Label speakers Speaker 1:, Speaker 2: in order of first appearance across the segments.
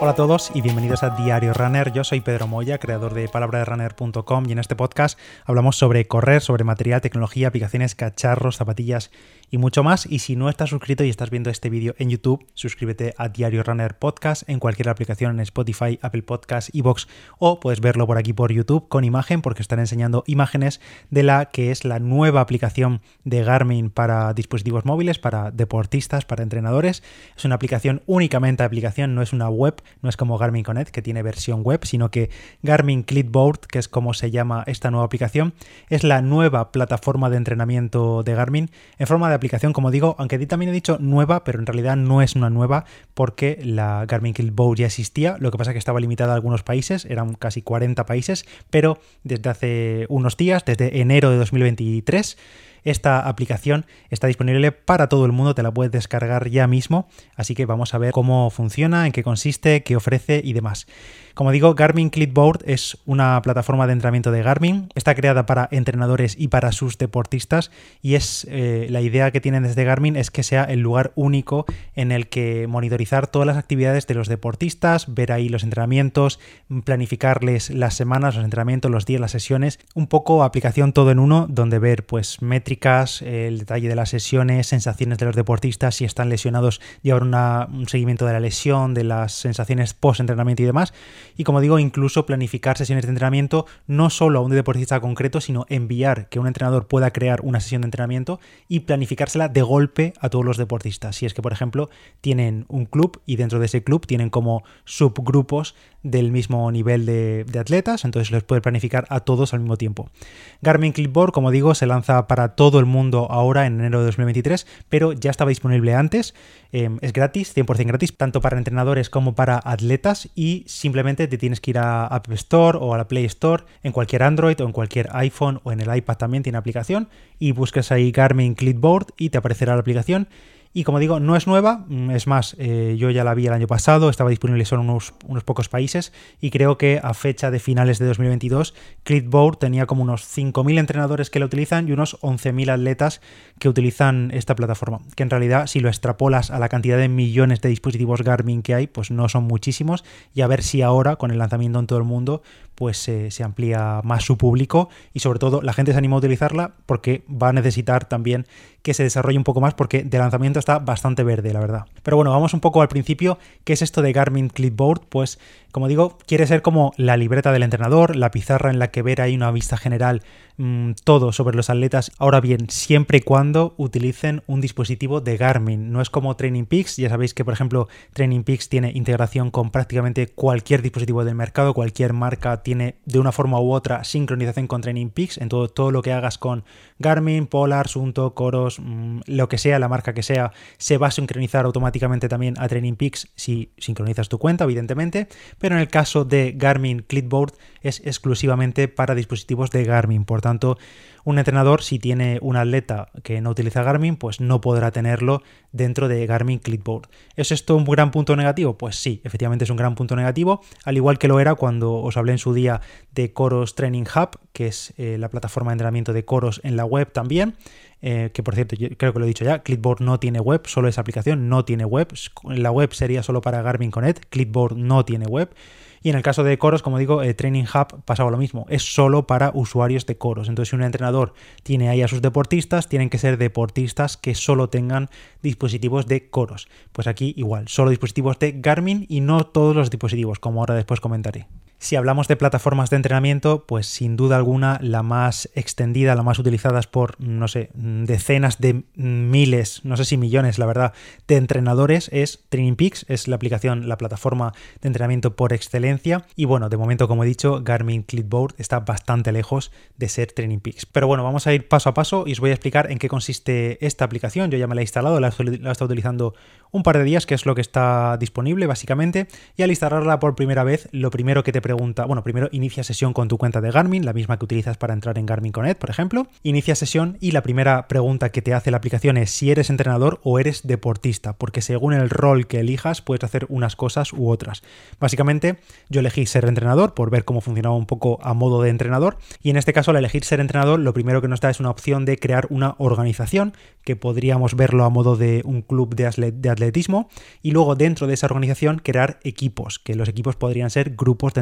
Speaker 1: Hola a todos y bienvenidos a Diario Runner. Yo soy Pedro Moya, creador de palabraderunner.com y en este podcast hablamos sobre correr, sobre material, tecnología, aplicaciones, cacharros, zapatillas y mucho más. Y si no estás suscrito y estás viendo este vídeo en YouTube, suscríbete a Diario Runner Podcast en cualquier aplicación en Spotify, Apple Podcasts, Evox o puedes verlo por aquí por YouTube con imagen porque están enseñando imágenes de la que es la nueva aplicación de Garmin para dispositivos móviles, para deportistas, para entrenadores. Es una aplicación únicamente aplicación, no es una web no es como Garmin Connect, que tiene versión web, sino que Garmin Clipboard, que es como se llama esta nueva aplicación, es la nueva plataforma de entrenamiento de Garmin en forma de aplicación, como digo, aunque también he dicho nueva, pero en realidad no es una nueva porque la Garmin Clipboard ya existía, lo que pasa es que estaba limitada a algunos países, eran casi 40 países, pero desde hace unos días, desde enero de 2023, esta aplicación está disponible para todo el mundo, te la puedes descargar ya mismo, así que vamos a ver cómo funciona, en qué consiste, qué ofrece y demás. Como digo, Garmin Clipboard es una plataforma de entrenamiento de Garmin. Está creada para entrenadores y para sus deportistas. Y es eh, la idea que tienen desde Garmin es que sea el lugar único en el que monitorizar todas las actividades de los deportistas, ver ahí los entrenamientos, planificarles las semanas, los entrenamientos, los días, las sesiones, un poco aplicación todo en uno donde ver pues métricas, el detalle de las sesiones, sensaciones de los deportistas, si están lesionados, llevar un seguimiento de la lesión, de las sensaciones post entrenamiento y demás y como digo, incluso planificar sesiones de entrenamiento no solo a un deportista concreto, sino enviar que un entrenador pueda crear una sesión de entrenamiento y planificársela de golpe a todos los deportistas. Si es que, por ejemplo, tienen un club y dentro de ese club tienen como subgrupos del mismo nivel de, atletas, entonces los puede planificar a todos al mismo tiempo. Garmin Clipboard, como digo, se lanza para todo el mundo ahora en enero de 2023, pero ya estaba disponible antes. Em, es gratis, 100% gratis, tanto para entrenadores como para atletas y simplemente te tienes que ir a App Store o a la Play Store en cualquier Android o en cualquier iPhone o en el iPad también tiene aplicación y buscas ahí Garmin Clipboard y te aparecerá la aplicación y como digo, no es nueva, mm, es más, eh, yo ya la vi el año pasado, estaba disponible solo en unos, unos, pocos países y creo que a fecha de finales de 2022, Clipboard tenía como unos 5.000 entrenadores que la utilizan y unos 11.000 atletas que utilizan esta plataforma, que en realidad si lo extrapolas a la cantidad de millones de dispositivos Garmin que hay, pues no son muchísimos y a ver si ahora con el lanzamiento en todo el mundo, pues se amplía más su público y sobre todo la gente se anima a utilizarla porque va a necesitar también que se desarrolle un poco más porque de lanzamiento está bastante verde, la verdad. Pero bueno, vamos un poco al principio. ¿Qué es esto de Garmin Clipboard? Pues como digo, quiere ser como la libreta del entrenador, la pizarra en la que ver ahí una vista general mm, todo sobre los atletas. Ahora bien, siempre y cuando utilicen un dispositivo de Garmin. No es como Training Peaks. Ya sabéis que, por ejemplo, Training Peaks tiene integración con prácticamente cualquier dispositivo del mercado. Cualquier marca tiene de una forma u otra sincronización con Training Peaks. En todo, lo que hagas con Garmin, Polar, Sunto, Coros, mm, lo que sea, la marca que sea, se va a sincronizar automáticamente también a Training Peaks si sincronizas tu cuenta, evidentemente pero en el caso de Garmin Clipboard es exclusivamente para dispositivos de Garmin. Tanto, un entrenador, si tiene un atleta que no utiliza Garmin, pues no podrá tenerlo dentro de Garmin Clipboard. ¿Es esto un gran punto negativo? Pues sí, efectivamente es un gran punto negativo, al igual que lo era cuando os hablé en su día de Coros Training Hub, que es eh, la plataforma de entrenamiento de Coros en la web también. Eh, que por cierto, yo creo que lo he dicho ya, Clipboard no tiene web, solo esa aplicación no tiene web. La web sería solo para Garmin Connect, Clipboard no tiene web. Y en el caso de Coros, como digo, eh, Training Hub pasaba lo mismo, es solo para usuarios de Coros. Entonces, si un entrenador tiene ahí a sus deportistas, tienen que ser deportistas que solo tengan dispositivos de Coros. Pues aquí igual, solo dispositivos de Garmin y no todos los dispositivos, como ahora después comentaré. Si hablamos de plataformas de entrenamiento, pues sin duda alguna la más extendida, la más utilizada por, no sé, decenas de miles, no sé si millones, la verdad, de entrenadores es Training Peaks, es la aplicación, la plataforma de entrenamiento por excelencia. Y bueno, de momento, como he dicho, Garmin Clipboard está bastante lejos de ser Training Peaks. Pero bueno, vamos a ir paso a paso y os voy a explicar en qué consiste esta aplicación. Yo ya me la he instalado, la, he estado utilizando un par de días, que es lo que está disponible básicamente. Y al instalarla por primera vez, lo primero que te pregunta, bueno, primero inicia sesión con tu cuenta de Garmin, la misma que utilizas para entrar en Garmin Connect, por ejemplo. Inicia sesión y la primera pregunta que te hace la aplicación es si eres entrenador o eres deportista, porque según el rol que elijas puedes hacer unas cosas u otras. Básicamente, yo elegí ser entrenador por ver cómo funcionaba un poco a modo de entrenador y en este caso al elegir ser entrenador lo primero que nos da es una opción de crear una organización que podríamos verlo a modo de un club de, atletismo y luego dentro de esa organización crear equipos, que los equipos podrían ser grupos de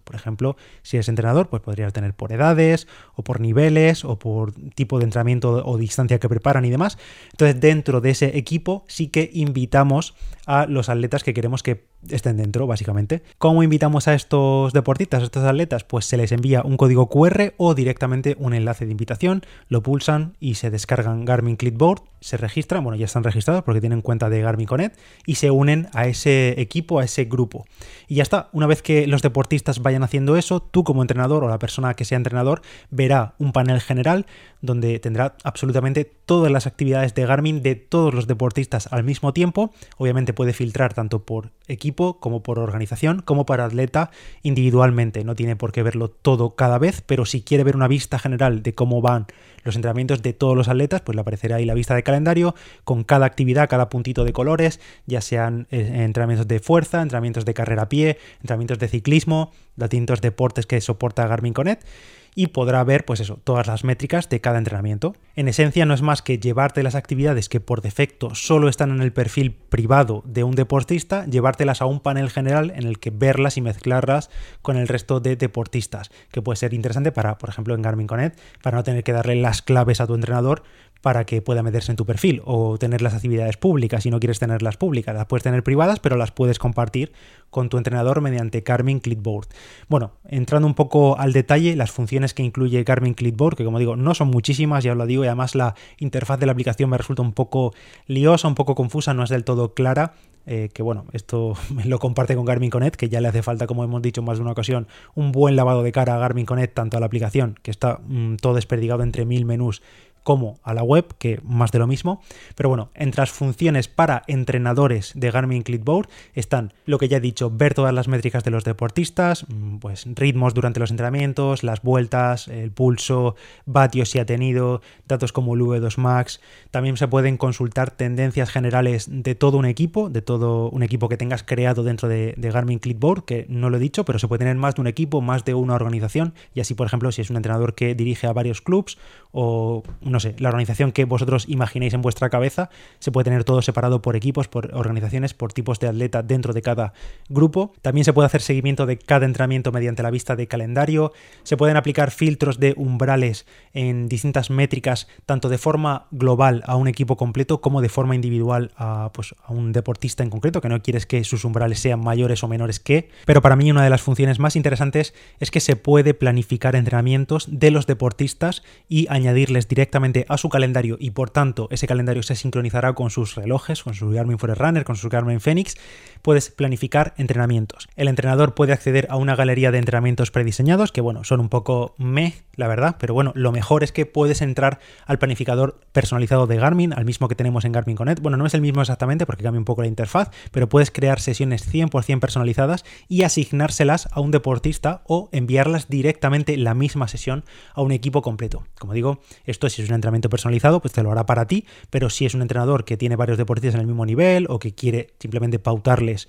Speaker 1: Por ejemplo, si eres entrenador, pues podrías tener por edades o por niveles o por tipo de entrenamiento o distancia que preparan y demás. Entonces, dentro de ese equipo sí que invitamos a los atletas que queremos que estén dentro, básicamente. ¿Cómo invitamos a estos deportistas, a estos atletas? Pues se les envía un código QR o directamente un enlace de invitación, lo pulsan y se descargan Garmin Clipboard, se registran, bueno, ya están registrados porque tienen cuenta de Garmin Connect y se unen a ese equipo, a ese grupo. Y ya está, una vez que los deportistas vayan haciendo eso, tú como entrenador o la persona que sea entrenador verá un panel general donde tendrá absolutamente todas las actividades de Garmin de todos los deportistas al mismo tiempo. Obviamente puede filtrar tanto por equipo como por organización, como para atleta individualmente. No tiene por qué verlo todo cada vez, pero si quiere ver una vista general de cómo van los entrenamientos de todos los atletas, pues le aparecerá ahí la vista de calendario con cada actividad, cada puntito de colores, ya sean eh, entrenamientos de fuerza, entrenamientos de carrera a pie, entrenamientos de ciclismo, distintos deportes que soporta Garmin Connect y podrá ver, pues eso, todas las métricas de cada entrenamiento. En esencia no es más que llevarte las actividades que por defecto solo están en el perfil privado de un deportista, llevártelas a un panel general en el que verlas y mezclarlas con el resto de deportistas, que puede ser interesante para, por ejemplo, en Garmin Connect, para no tener que darle las claves a tu entrenador para que pueda meterse en tu perfil o tener las actividades públicas si no quieres tenerlas públicas. Las puedes tener privadas, pero las puedes compartir con tu entrenador mediante Garmin Clipboard. Bueno, entrando un poco al detalle, las funciones que incluye Garmin Clipboard, que como digo, no son muchísimas, ya os lo digo, y además la interfaz de la aplicación me resulta un poco liosa, un poco confusa, no es del todo clara. Eh, que bueno, esto lo comparte con Garmin Connect, que ya le hace falta, como hemos dicho en más de una ocasión, un buen lavado de cara a Garmin Connect, tanto a la aplicación, que está mm, todo desperdigado entre mil menús, como a la web, que más de lo mismo. Pero bueno, entre las funciones para entrenadores de Garmin Clipboard están lo que ya he dicho, ver todas las métricas de los deportistas, mm, pues ritmos durante los entrenamientos, las vueltas, el pulso, vatios si ha tenido, datos como el V2 Max. También se pueden consultar tendencias generales de todo un equipo, de todo un equipo que tengas creado dentro de, Garmin Clipboard, que no lo he dicho, pero se puede tener más de un equipo, más de una organización. Y así, por ejemplo, si es un entrenador que dirige a varios clubs o no sé, la organización que vosotros imaginéis en vuestra cabeza. Se puede tener todo separado por equipos, por organizaciones, por tipos de atleta dentro de cada grupo. También se puede hacer seguimiento de cada entrenamiento mediante la vista de calendario. Se pueden aplicar filtros de umbrales en distintas métricas, tanto de forma global a un equipo completo como de forma individual a, pues, a un deportista en concreto, que no quieres que sus umbrales sean mayores o menores que. Pero para mí una de las funciones más interesantes es que se puede planificar entrenamientos de los deportistas y añadirles directamente a su calendario y por tanto ese calendario se sincronizará con sus relojes, con su Garmin Forerunner, con su Garmin Fenix, puedes planificar entrenamientos. El entrenador puede acceder a una galería de entrenamientos prediseñados que bueno, son un poco meh, la verdad, pero bueno, lo mejor es que puedes entrar al planificador personalizado de Garmin, al mismo que tenemos en Garmin Connect. Bueno, no es el mismo exactamente porque cambia un poco la interfaz, pero puedes crear sesiones 100% personalizadas y asignárselas a un deportista o enviarlas directamente la misma sesión a un equipo completo. Como digo, esto es un entrenamiento personalizado, pues te lo hará para ti, pero si es un entrenador que tiene varios deportistas en el mismo nivel o que quiere simplemente pautarles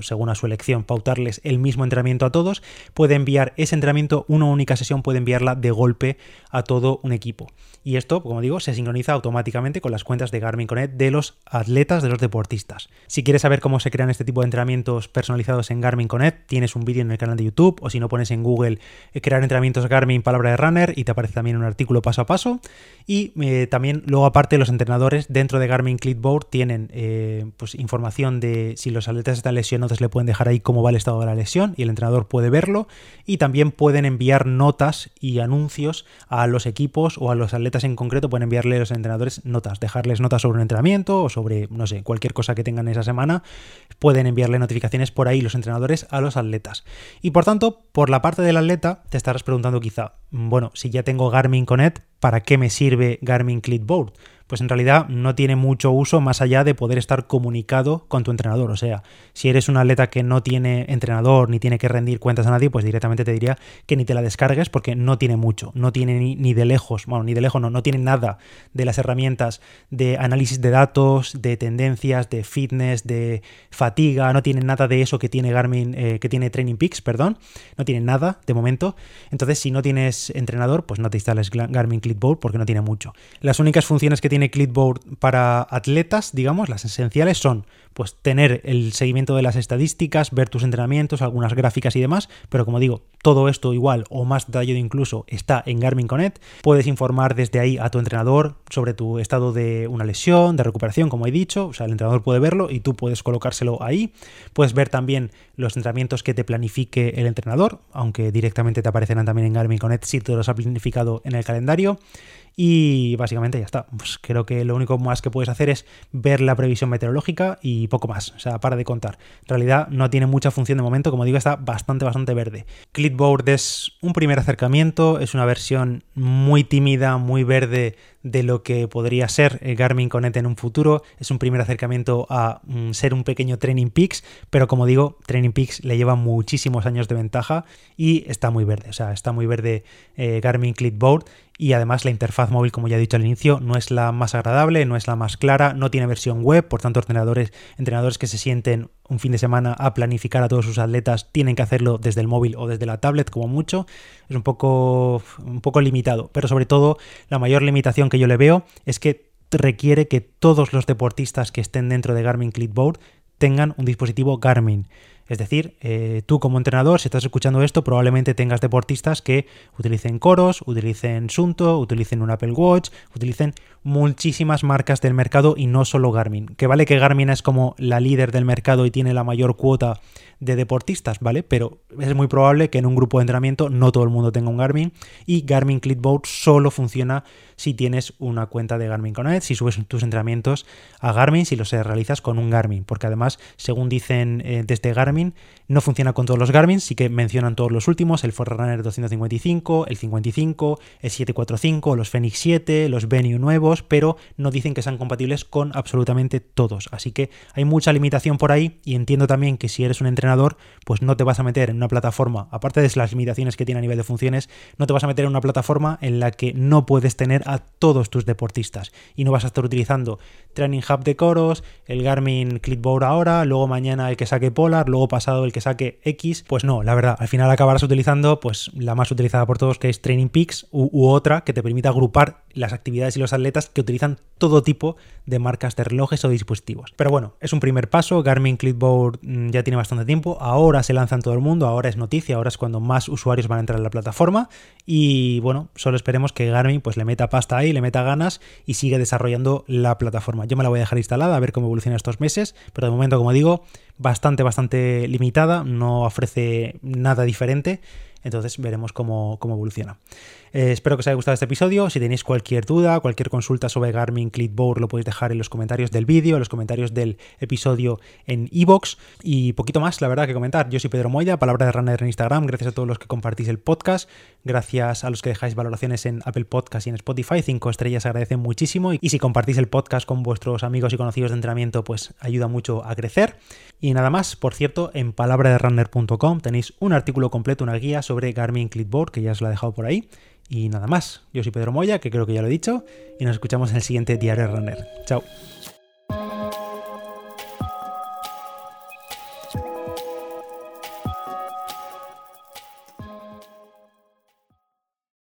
Speaker 1: según a su elección, pautarles el mismo entrenamiento a todos, puede enviar ese entrenamiento, una única sesión puede enviarla de golpe a todo un equipo. Y esto, como digo, se sincroniza automáticamente con las cuentas de Garmin Connect de los atletas, de los deportistas. Si quieres saber cómo se crean este tipo de entrenamientos personalizados en Garmin Connect, tienes un vídeo en el canal de YouTube o si no pones en Google eh, crear entrenamientos Garmin palabra de runner y te aparece también un artículo paso a paso. Y eh, también luego aparte los entrenadores dentro de Garmin Clipboard tienen eh, pues información de si los atletas están lesionados le pueden dejar ahí cómo va el estado de la lesión y el entrenador puede verlo y también pueden enviar notas y anuncios a los equipos o a los atletas en concreto pueden enviarle a los entrenadores notas, dejarles notas sobre un entrenamiento o sobre, no sé, cualquier cosa que tengan esa semana. Pueden enviarle notificaciones por ahí los entrenadores a los atletas. Y por tanto, por la parte del atleta, te estarás preguntando quizá, bueno, si ya tengo Garmin Connect, ¿para qué me sirve Garmin Clipboard? pues en realidad no tiene mucho uso más allá de poder estar comunicado con tu entrenador. O sea, si eres un atleta que no tiene entrenador ni tiene que rendir cuentas a nadie, pues directamente te diría que ni te la descargues porque no tiene mucho, no tiene ni, de lejos, bueno, ni de lejos no, no tiene nada de las herramientas de análisis de datos, de tendencias, de fitness, de fatiga, no tiene nada de eso que tiene Garmin, eh, que tiene Training Peaks, perdón, no tiene nada de momento. Entonces, si no tienes entrenador, pues no te instales Garmin Clipboard porque no tiene mucho. Las únicas funciones que tiene Clipboard para atletas, digamos, las esenciales son pues tener el seguimiento de las estadísticas, ver tus entrenamientos, algunas gráficas y demás, pero como digo, todo esto igual o más detallado incluso está en Garmin Connect. Puedes informar desde ahí a tu entrenador sobre tu estado de una lesión, de recuperación, como he dicho, o sea, el entrenador puede verlo y tú puedes colocárselo ahí. Puedes ver también los entrenamientos que te planifique el entrenador, aunque directamente te aparecerán también en Garmin Connect si te los ha planificado en el calendario. Y básicamente ya está. Pues creo que lo único más que puedes hacer es ver la previsión meteorológica y poco más. O sea, para de contar. En realidad no tiene mucha función de momento. Como digo, está bastante, bastante verde. Clipboard es un primer acercamiento. Es una versión muy tímida, muy verde de lo que podría ser Garmin Connect en un futuro. Es un primer acercamiento a mm, ser un pequeño Training Peaks, pero como digo, Training Peaks le lleva muchísimos años de ventaja y está muy verde. O sea, está muy verde eh, Garmin Clipboard y además la interfaz móvil, como ya he dicho al inicio, no es la más agradable, no es la más clara, no tiene versión web, por tanto entrenadores, entrenadores que se sienten un fin de semana a planificar a todos sus atletas tienen que hacerlo desde el móvil o desde la tablet como mucho, es un poco, un poco limitado, pero sobre todo la mayor limitación que yo le veo es que requiere que todos los deportistas que estén dentro de Garmin Clipboard tengan un dispositivo Garmin. Es decir, eh, tú como entrenador, si estás escuchando esto, probablemente tengas deportistas que utilicen Coros, utilicen Sunto, utilicen un Apple Watch, utilicen muchísimas marcas del mercado y no solo Garmin. Que vale que Garmin es como la líder del mercado y tiene la mayor cuota de deportistas, ¿vale? Pero es muy probable que en un grupo de entrenamiento no todo el mundo tenga un Garmin y Garmin Clipboard solo funciona si tienes una cuenta de Garmin Connect, si subes tus entrenamientos a Garmin, si los realizas con un Garmin, porque además, según dicen eh, desde Garmin, I mean? No funciona con todos los Garmin, sí que mencionan todos los últimos, el Forerunner 255, el 55, el 745, los Fenix 7, los Venue nuevos, pero no dicen que sean compatibles con absolutamente todos. Así que hay mucha limitación por ahí y entiendo también que si eres un entrenador, pues no te vas a meter en una plataforma, aparte de las limitaciones que tiene a nivel de funciones, no te vas a meter en una plataforma en la que no puedes tener a todos tus deportistas y no vas a estar utilizando Training Hub de Coros, el Garmin Clipboard ahora, luego mañana el que saque Polar, luego pasado el que saque X, pues no, la verdad, al final acabarás utilizando pues la más utilizada por todos que es Training Peaks u, otra que te permita agrupar las actividades y los atletas que utilizan todo tipo de marcas de relojes o dispositivos. Pero bueno, es un primer paso, Garmin Clipboard mm, ya tiene bastante tiempo, ahora se lanza en todo el mundo, ahora es noticia, ahora es cuando más usuarios van a entrar en la plataforma. Y bueno, solo esperemos que Garmin pues le meta pasta ahí, le meta ganas y siga desarrollando la plataforma. Yo me la voy a dejar instalada a ver cómo evoluciona estos meses, pero de momento, como digo, bastante, bastante limitada, no ofrece nada diferente entonces veremos cómo, evoluciona. Eh, espero que os haya gustado este episodio. Si tenéis cualquier duda, cualquier consulta sobre Garmin Clipboard, lo podéis dejar en los comentarios del vídeo, en los comentarios del episodio en iVoox. y poquito más, la verdad, que comentar. Yo soy Pedro Moya, palabra de runner en Instagram. Gracias a todos los que compartís el podcast. Gracias a los que dejáis valoraciones en Apple Podcast y en Spotify. Cinco estrellas agradecen muchísimo. Y si compartís el podcast con vuestros amigos y conocidos de entrenamiento, pues ayuda mucho a crecer. Y nada más, por cierto, en palabraderunner.com tenéis un artículo completo, una guía sobre Garmin Clipboard, que ya os lo he dejado por ahí. Y nada más, yo soy Pedro Moya, que creo que ya lo he dicho, y nos escuchamos en el siguiente Diario Runner. Chao.